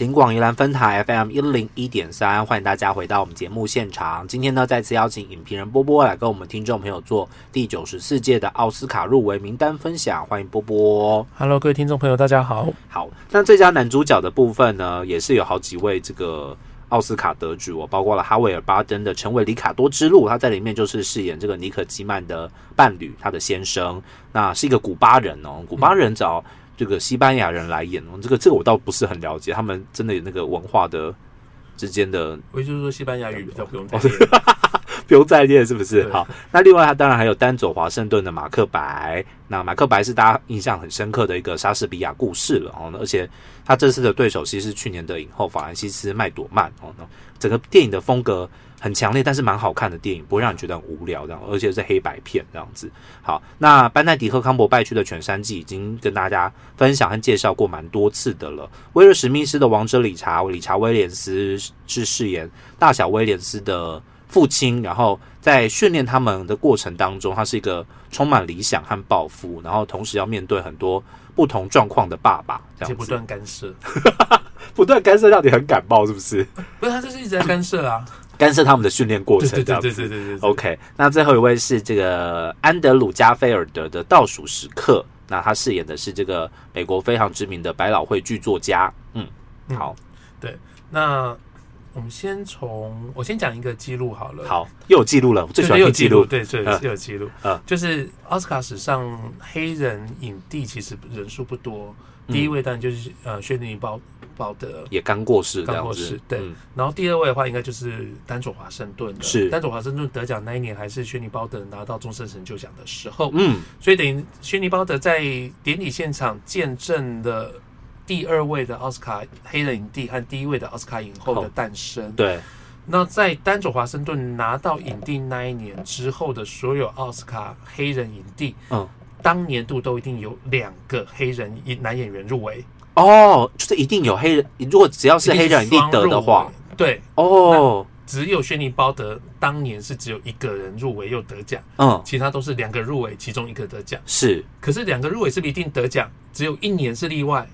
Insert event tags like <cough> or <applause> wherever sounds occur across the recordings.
金广宜兰分台 FM 一零一点三，欢迎大家回到我们节目现场。今天呢，再次邀请影评人波波来跟我们听众朋友做第九十四届的奥斯卡入围名单分享。欢迎波波。Hello，各位听众朋友，大家好。好，那最佳男主角的部分呢，也是有好几位这个奥斯卡得主哦，包括了哈维尔巴登的《成为里卡多之路》，他在里面就是饰演这个尼可基曼的伴侣，他的先生，那是一个古巴人哦，古巴人找这个西班牙人来演哦，这个这个我倒不是很了解，他们真的有那个文化的之间的我就是说西班牙语比较不用太哦练。<laughs> 不用再练是不是？好，那另外他当然还有丹佐华盛顿的马克白，那马克白是大家印象很深刻的一个莎士比亚故事了哦，而且他这次的对手其实是去年的影后法兰西斯麦朵曼哦，那整个电影的风格很强烈，但是蛮好看的电影，不会让你觉得很无聊这样，而且是黑白片这样子。好，那班奈迪克康伯拜区的犬山记已经跟大家分享和介绍过蛮多次的了。威尔史密斯的王者理查，理查威廉斯是饰演大小威廉斯的父亲，然后在训练他们的过程当中，他是一个充满理想和抱负，然后同时要面对很多不同状况的爸爸，这样子不断干涉，<laughs> 不断干涉，让你很感冒，是不是？不是他就是一直在干涉啊。干涉他们的训练过程，这样子对对对。对对对。OK，那最后一位是这个安德鲁加菲尔德的倒数时刻，那他饰演的是这个美国非常知名的百老汇剧作家。嗯，嗯对，那我们先从我先讲一个记录好了。好，又有记录了，我最喜欢对有记录。对对，嗯又有记录嗯。就是奥斯卡史上黑人影帝其实人数不多，嗯第一位当然就是呃薛尼鲍鲍德，也刚过世这刚过世，对。嗯。然后第二位的话应该就是丹佐华盛顿的。是。丹佐华盛顿得奖那一年还是薛尼鲍德拿到终身成就奖的时候，嗯，所以等于薛尼鲍德在典礼现场见证了第二位的奥斯卡黑人影帝和第一位的奥斯卡影后的诞生。对，那在丹佐华盛顿拿到影帝那一年之后的所有奥斯卡黑人影帝，嗯，当年度都一定有两个黑人男演员入围，哦，就是一定有黑人，如果只要是黑人一定得的话，，对，哦，只有薛尼鲍德当年是只有一个人入围又得奖，嗯，其他都是两个入围，其中一个得奖。是。可是两个入围是不是一定得奖？只有一年是例外。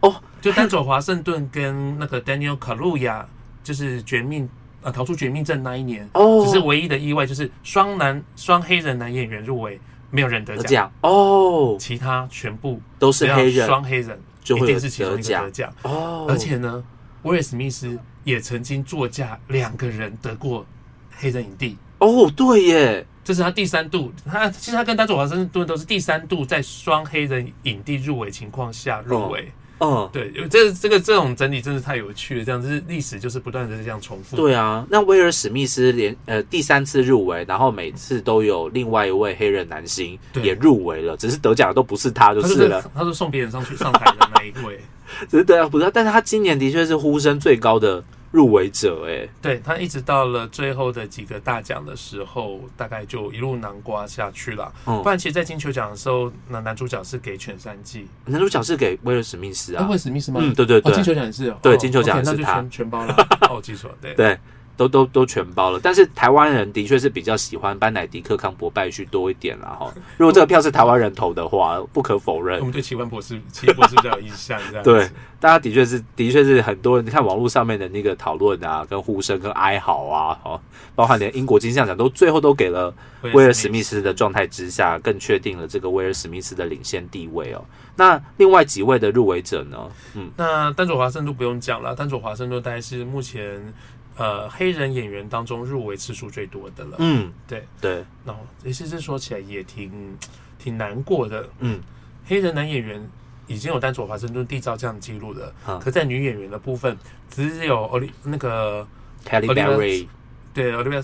哦。就丹佐华盛顿跟那个 Daniel Kaluuya，就是绝命呃逃出绝命镇那一年，哦，只是唯一的意外就是双男双黑人男演员入围，没有人得奖，哦，其他全部都是黑人。双黑人，一就会有定是其中一个得奖。得奖。哦，而且呢，威尔史密斯也曾经座驾两个人得过黑人影帝。哦，对耶，这是他第三度，他其实他跟丹佐华盛顿都是第三度在双黑人影帝入围情况下入围。嗯，对，因为这这个这种整理真是太有趣了，这样就是历史就是不断的这样重复。对啊，那威尔史密斯连呃第三次入围，然后每次都有另外一位黑人男星也入围了，只是得奖的都不是他就是是了，他是送别人上去上台的那一位，<laughs> 只是得奖不是他，但是他今年的确是呼声最高的入围者，哎，对他一直到了最后的几个大奖的时候，大概就一路南瓜下去了。嗯不然，其实，在金球奖的时候，那男主角是给犬山季，男主角是给威尔史密斯啊威，尔史密斯吗？嗯，对对哦，金球奖也是对，金球奖 OK，那就是他全全包了。<laughs> 哦，我记错了，对。对。都都都全包了，但是台湾人的确是比较喜欢班乃迪克康伯拜去多一点啦哈。如果这个票是台湾人投的话，不可否认我，们对奇幻博士、奇博士比较有印象，这样对，大家的确是，的确是很多人，你看网络上面的那个讨论啊，跟呼声、跟哀嚎啊，哦，包含连英国金像奖都最后都给了威尔史密斯的状态之下，更确定了这个威尔史密斯的领先地位哦。那另外几位的入围者呢？嗯，那丹佐华盛顿不用讲了，丹佐华盛顿大概是目前呃黑人演员当中入围次数最多的了。嗯，对，对，然后其实这说起来也挺挺难过的。嗯，黑人男演员已经有丹佐华盛顿缔造这样的记录了，啊可在女演员的部分，只有奥利那个 Kelly Berry，对奥利维亚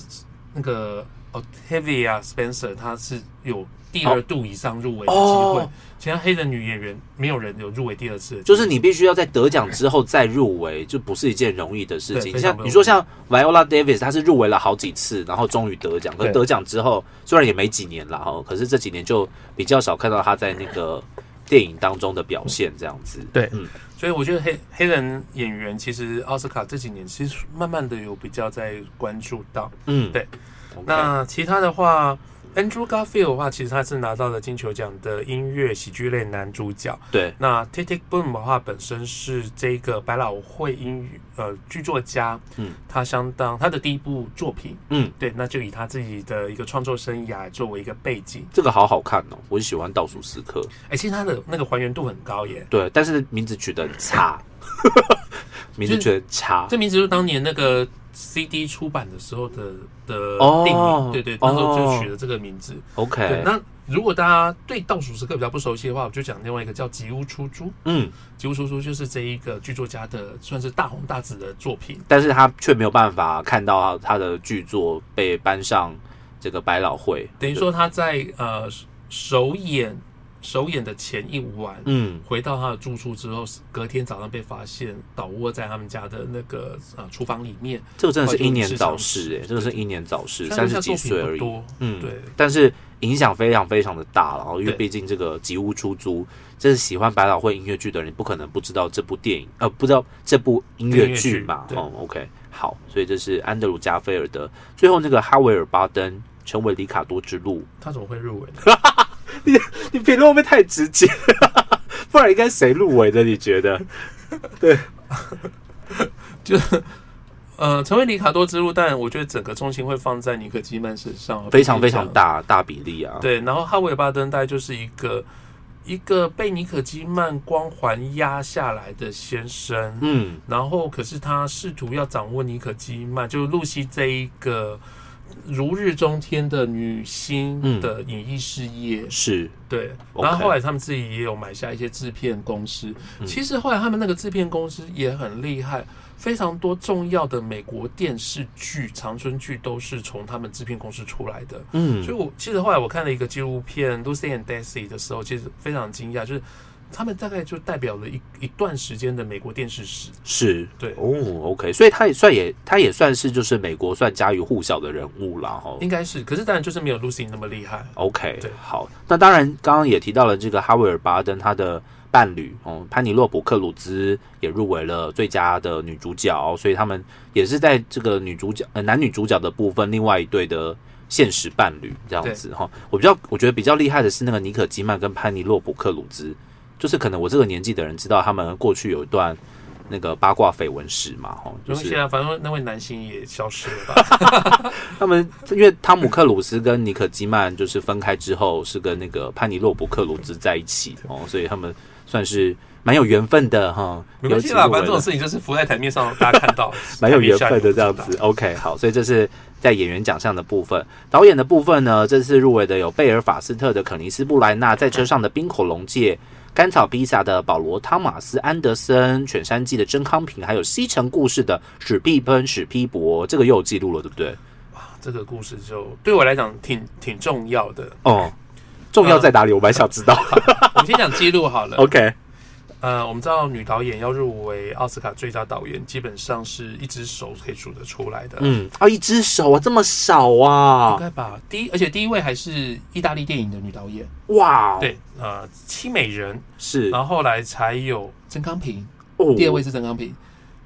那个 Octavia Spencer，她是有第二度以上入围的机会。哦其他黑人女演员没有人有入围第二次就是你必须要在得奖之后再入围，就不是一件容易的事情。像你说像 Viola Davis，她是入围了好几次，然后终于得奖。可是得奖之后，虽然也没几年了哈，可是这几年就比较少看到她在那个电影当中的表现，这样子。对嗯，所以我觉得黑黑人演员其实奥斯卡这几年其实慢慢的有比较在关注到。嗯，对。那其他的话，Andrew Garfield 的话，其实他是拿到了金球奖的音乐喜剧类男主角。对，那 Tick Boom 的话，本身是这个百老汇英语呃剧作家，嗯，他相当他的第一部作品，嗯，对，那就以他自己的一个创作生涯作为一个背景。这个好好看哦，我喜欢倒数时刻。哎、其实他的那个还原度很高耶。对，但是名字取得很差，<laughs> 名字觉得差。这名字就是当年那个 CD 出版的时候的的哦定名，对对，那时候就哦取了这个名字。对，OK，那如果大家对倒数时刻比较不熟悉的话，我就讲另外一个叫《吉屋出租》。嗯，《吉屋出租》就是这一个剧作家的算是大红大紫的作品。但是他却没有办法看到他的剧作被搬上这个百老汇，等于说他在呃首演首演的前一晚，嗯，回到他的住处之后，隔天早上被发现倒卧在他们家的那个呃厨房里面。这个真的是英年早逝，哎，对这个是英年早逝，三十几岁而已，多，嗯，对，但是影响非常非常的大了，因为毕竟这个吉屋出租，这是喜欢百老汇音乐剧的人，你不可能不知道这部电影，呃，不知道这部音乐剧嘛，音乐剧哦，OK，好，所以这是安德鲁加菲尔德，最后那个哈维尔巴登成为里卡多之路，他怎么会入围呢？<laughs> <laughs> 你你评论会不会太直接？<laughs> 不然应该谁入围的？你觉得？对，<laughs> 就呃，成为里卡多之路，但我觉得整个重心会放在尼克基曼身上，非常非常大大比例啊，对，然后哈维巴登大概就是一个一个被尼可基曼光环压下来的先生，嗯，然后可是他试图要掌握尼可基曼，就露西这一个如日中天的女星嗯的演艺事业。是，对，然后后来他们自己也有买下一些制片公司。嗯其实后来他们那个制片公司也很厉害，非常多重要的美国电视剧、长春剧都是从他们制片公司出来的。嗯所以，我其实后来我看了一个纪录片《Lucy and Daisy》的时候，其实非常惊讶，就是他们大概就代表了一一段时间的美国电视史。是，对哦，OK，所以他也算也他也算是就是美国算家喻户晓的人物了哈。应该是，可是当然就是没有 Lucy 那么厉害。OK，对好，那当然刚刚也提到了这个哈维尔巴登他的伴侣哦，潘尼洛普克鲁兹也入围了最佳的女主角，所以他们也是在这个女主角呃男女主角的部分，另外一对的现实伴侣这样子哈。我比较我觉得比较厉害的是那个尼可基曼跟潘尼洛普克鲁兹，就是可能我这个年纪的人知道他们过去有一段那个八卦绯闻史嘛，哈，就是没关系啊，反正那位男星也消失了吧？<laughs> 他们因为汤姆克鲁斯跟尼可基曼就是分开之后，是跟那个潘尼洛普克鲁兹在一起哦，所以他们算是蛮有缘分的哈。没关系啦，反正这种事情就是浮在台面上，大家看到，<laughs> 蛮有缘分的这样。子。OK，好，所以这是在演员奖项的部分，导演的部分呢，这次入围的有贝尔法斯特的肯尼斯布莱纳，在车上的冰火龙界。甘草披萨的保罗·汤马斯·安德森，《犬山记》的真康平，还有《西城故事》的史蒂芬·史皮博，这个又有记录了，对不对？哇这个故事就对我来讲挺挺重要的。哦，重要在哪里？我蛮想知道。我们先讲记录好了。<laughs> OK，呃，我们知道女导演要入围奥斯卡最佳导演，基本上是一只手可以数得出来的。嗯，啊，一只手啊，这么少啊应啊，该吧？第一，而且第一位还是意大利电影的女导演，哇，，对，呃，七美人，是，然后后来才有曾康平，哦第二位是曾康平，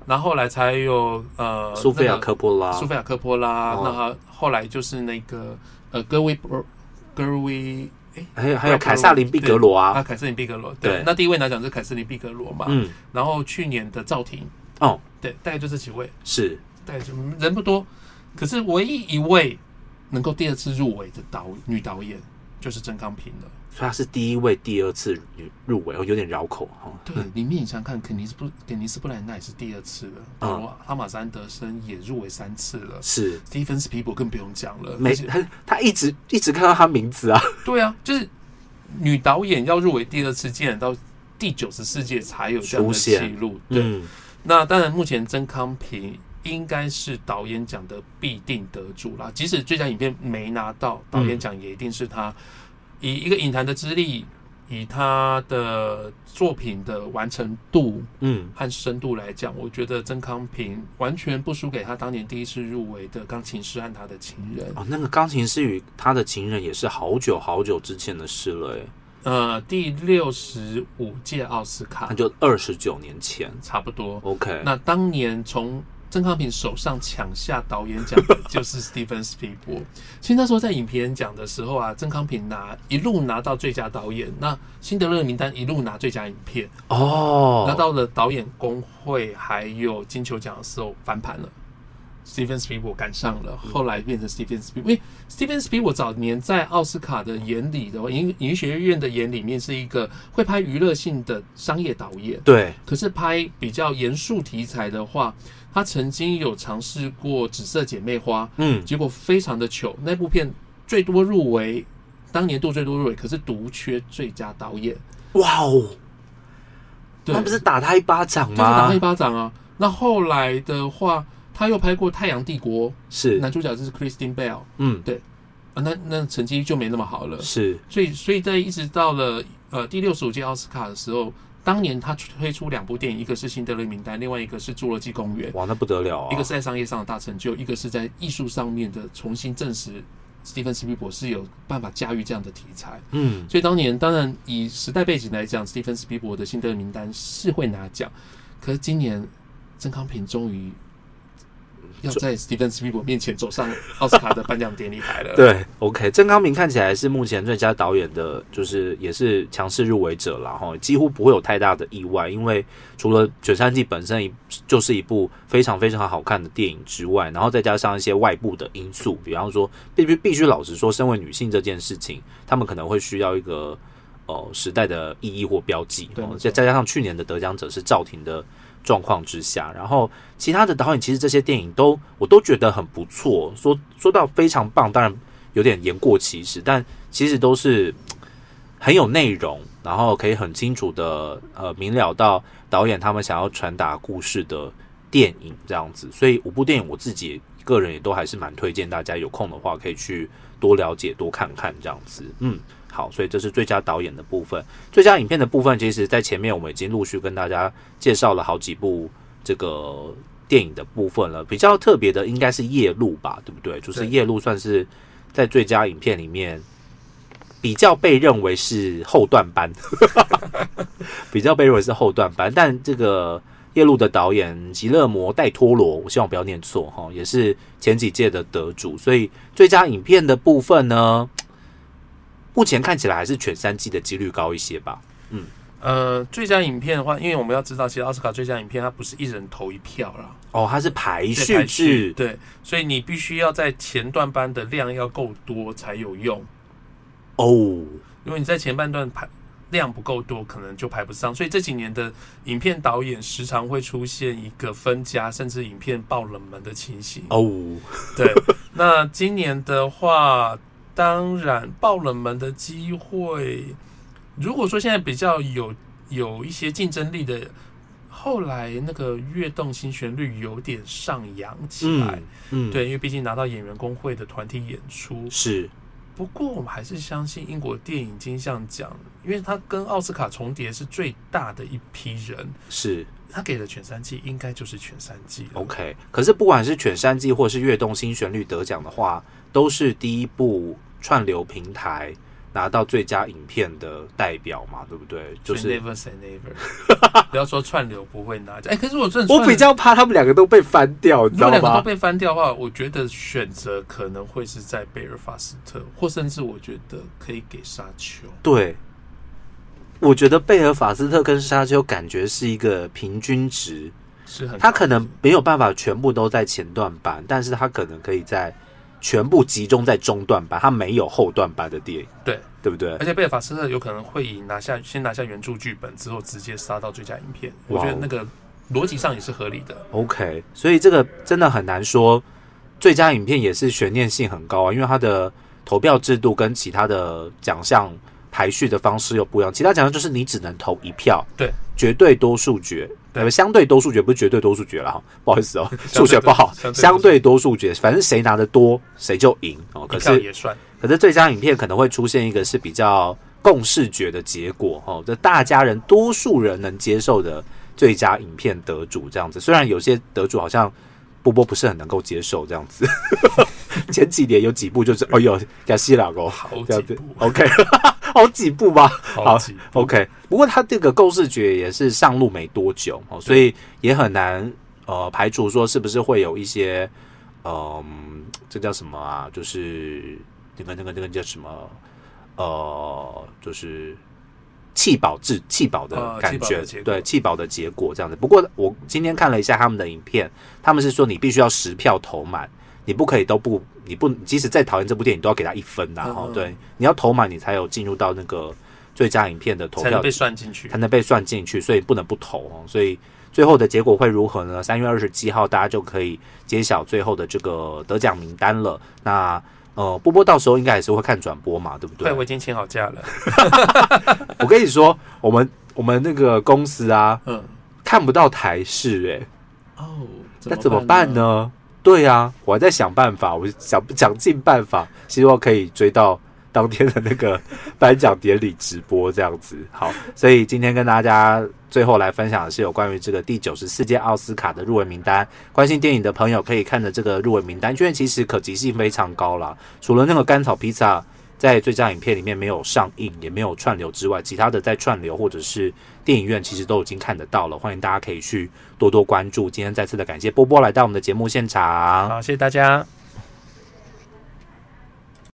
然后后来才有呃苏菲亚那个科波拉，苏菲亚科波拉，哦那他后来就是那个呃格威博戈威，哎，还有还有凯撒琳毕格罗啊，啊，凯瑟琳毕格罗，对对，那第一位拿奖是凯瑟琳毕格罗嘛，嗯，然后去年的赵婷，哦，对，大概就这几位，是，大概就人不多，可是唯一一位能够第二次入围的导女导演就是郑康平了。所以他是第一位第二次入围，哦，有点绕口哈。对，里面你想想看，肯尼斯布肯尼斯布兰纳也是第二次了，嗯然后哈马斯安德森也入围三次了，是，史蒂芬斯皮伯更不用讲了。没他他一直一直看到他名字啊，对啊，就是女导演要入围第二次，竟然到第九十四届才有这样的记录。对，嗯，那当然，目前曾康平应该是导演奖的必定得主啦。即使最佳影片没拿到，导演奖也一定是他。以一个影坛的资历，以他的作品的完成度嗯，和深度来讲，我觉得曾康平完全不输给他当年第一次入围的《钢琴师和他的情人》。哦，那个钢琴师与他的情人也是好久好久之前的事了，哎，呃，第六十五届奥斯卡那就二十九年前差不多。，OK，那当年从曾康平手上抢下导演奖的 <laughs> 就是 Steven Spielberg。其实那时候在影评奖的时候啊，曾康平拿一路拿到最佳导演，那辛德勒名单一路拿最佳影片，哦，拿到了导演工会还有金球奖的时候翻盘了。Steven Spielberg 赶上了，后来变成 Steven Spielberg。因为 Steven Spielberg 早年在奥斯卡的眼里的话，影影学院的眼里面是一个会拍娱乐性的商业导演。对，可是拍比较严肃题材的话，他曾经有尝试过《紫色姐妹花》，嗯，结果非常的糗。那部片最多入围，当年度最多入围，可是独缺最佳导演。哇哦，对，那不是打他一巴掌就是打他一？巴掌啊。那后来的话，他又拍过《太阳帝国》，是，男主角就是 Christine Bell 嗯，对啊，那那成绩就没那么好了。是，所以，所以在一直到了呃第六十五届奥斯卡的时候，当年他推出两部电影，一个是《辛德勒名单》，另外一个是《侏罗纪公园》。哇，那不得了啊！一个是在商业上的大成就，一个是在艺术上面的重新证实，史蒂芬斯皮伯是有办法驾驭这样的题材。嗯，所以当年当然以时代背景来讲，史蒂芬斯皮伯的辛德勒名单是会拿奖，可是今年曾康平终于要在史蒂芬斯皮伯面前走上奥斯卡的颁奖典礼台了。对，OK，郑康明看起来是目前最佳导演的，就是也是强势入围者了哈，几乎不会有太大的意外，因为除了《雪山记》本身一就是一部非常非常好看的电影之外，然后再加上一些外部的因素，比方说必须必须老实说，身为女性这件事情，他们可能会需要一个呃时代的意义或标记，再再加上去年的得奖者是赵婷的状况之下，然后其他的导演其实这些电影都我都觉得很不错，说说到非常棒，当然有点言过其实，但其实都是很有内容，然后可以很清楚的呃明了到导演他们想要传达故事的电影这样子，所以五部电影我自己个人也都还是蛮推荐大家有空的话可以去多了解多看看这样子，嗯。好，所以这是最佳导演的部分。最佳影片的部分，其实在前面我们已经陆续跟大家介绍了好几部这个电影的部分了。比较特别的应该是《夜路》吧，对不对？就是《夜路》算是在最佳影片里面比较被认为是后段班，<laughs> 比较被认为是后段班。但这个《夜路》的导演吉勒摩·戴托罗，我希望不要念错哈，也是前几届的得主。所以最佳影片的部分呢，目前看起来还是全三季的几率高一些吧。嗯呃，最佳影片的话，因为我们要知道，其实奥斯卡最佳影片它不是一人投一票啦，哦，它是排序对，所以你必须要在前段班的量要够多才有用。哦，如果你在前半段排量不够多，可能就排不上。所以这几年的影片导演时常会出现一个分家，甚至影片爆冷门的情形。哦，对，那今年的话，当然爆冷门的机会，如果说现在比较有有一些竞争力的，后来那个跃动新旋律有点上扬起来。嗯，嗯，对，因为毕竟拿到演员工会的团体演出，是，不过我们还是相信英国电影金像奖，因为它跟奥斯卡重叠是最大的一批人，是他给的全三季应该就是全三季。OK。可是不管是犬山记或是跃动新旋律得奖的话，都是第一部串流平台拿到最佳影片的代表嘛，对不对？就是 never say never，<laughs> 不要说串流不会拿奖。哎、可是我真的我比较怕他们两个都被翻掉，你知道如果两个都？被翻掉的话，我觉得选择可能会是在贝尔法斯特，或甚至我觉得可以给沙丘。对，我觉得贝尔法斯特跟沙丘感觉是一个平均值，是很他可能没有办法全部都在前段班，但是他可能可以在全部集中在中段班，他没有后段班的电影，对，对不对而？且贝尔法斯特有可能会以拿下先拿下原著剧本之后，直接杀到最佳影片。我觉得那个逻辑上也是合理的。OK，所以这个真的很难说。最佳影片也是悬念性很高啊，因为它的投票制度跟其他的奖项排序的方式又不一样。其他奖项就是你只能投一票，对，绝对多数决，对呃，相对多数决不是绝对多数决了哈，<laughs> 不好意思哦，数学不好，相对多数决，反正谁拿的多谁就赢哦。可是也算，可是最佳影片可能会出现一个是比较共视觉的结果哦，这大家人多数人能接受的最佳影片得主这样子。虽然有些得主好像波波不是很能够接受这样子，<laughs> 前几年有几部就是哦哟亚西拉哦好这样子，，OK，好几部吧。好几部 OK，不过他这个构视觉也是上路没多久哦，所以也很难呃排除说是不是会有一些，嗯、这叫什么啊？就是那个那个那个叫什么？呃，就是弃保制弃保的呃感觉，对弃保的结果这样子。不过我今天看了一下他们的影片，他们是说你必须要十票投满，你不可以都不你不即使再讨厌这部电影，都要给他一分呐、嗯哦，对，你要投满，你才有进入到那个最佳影片的投票才能被算进去才。能被算进去，所以不能不投哦。所以最后的结果会如何呢？三月二十七号，大家就可以揭晓最后的这个得奖名单了。那呃，波波到时候应该也是会看转播嘛，对不对对，？我已经请好假了。<laughs> 我跟你说，我们我们那个公司啊，嗯，看不到台视、欸，哦，那怎么办？呢？对啊、我还在想办法，我想想尽办法，希望可以追到当天的那个颁奖典礼直播这样子。好，所以今天跟大家最后来分享的是有关于这个第九十四届奥斯卡的入围名单。关心电影的朋友可以看着这个入围名单，因为其实可及性非常高啦。除了那个甘草披萨在最佳影片里面没有上映，也没有串流之外，其他的在串流或者是电影院其实都已经看得到了。欢迎大家可以去多多关注。今天再次的感谢波波来到我们的节目现场。好，谢谢大家。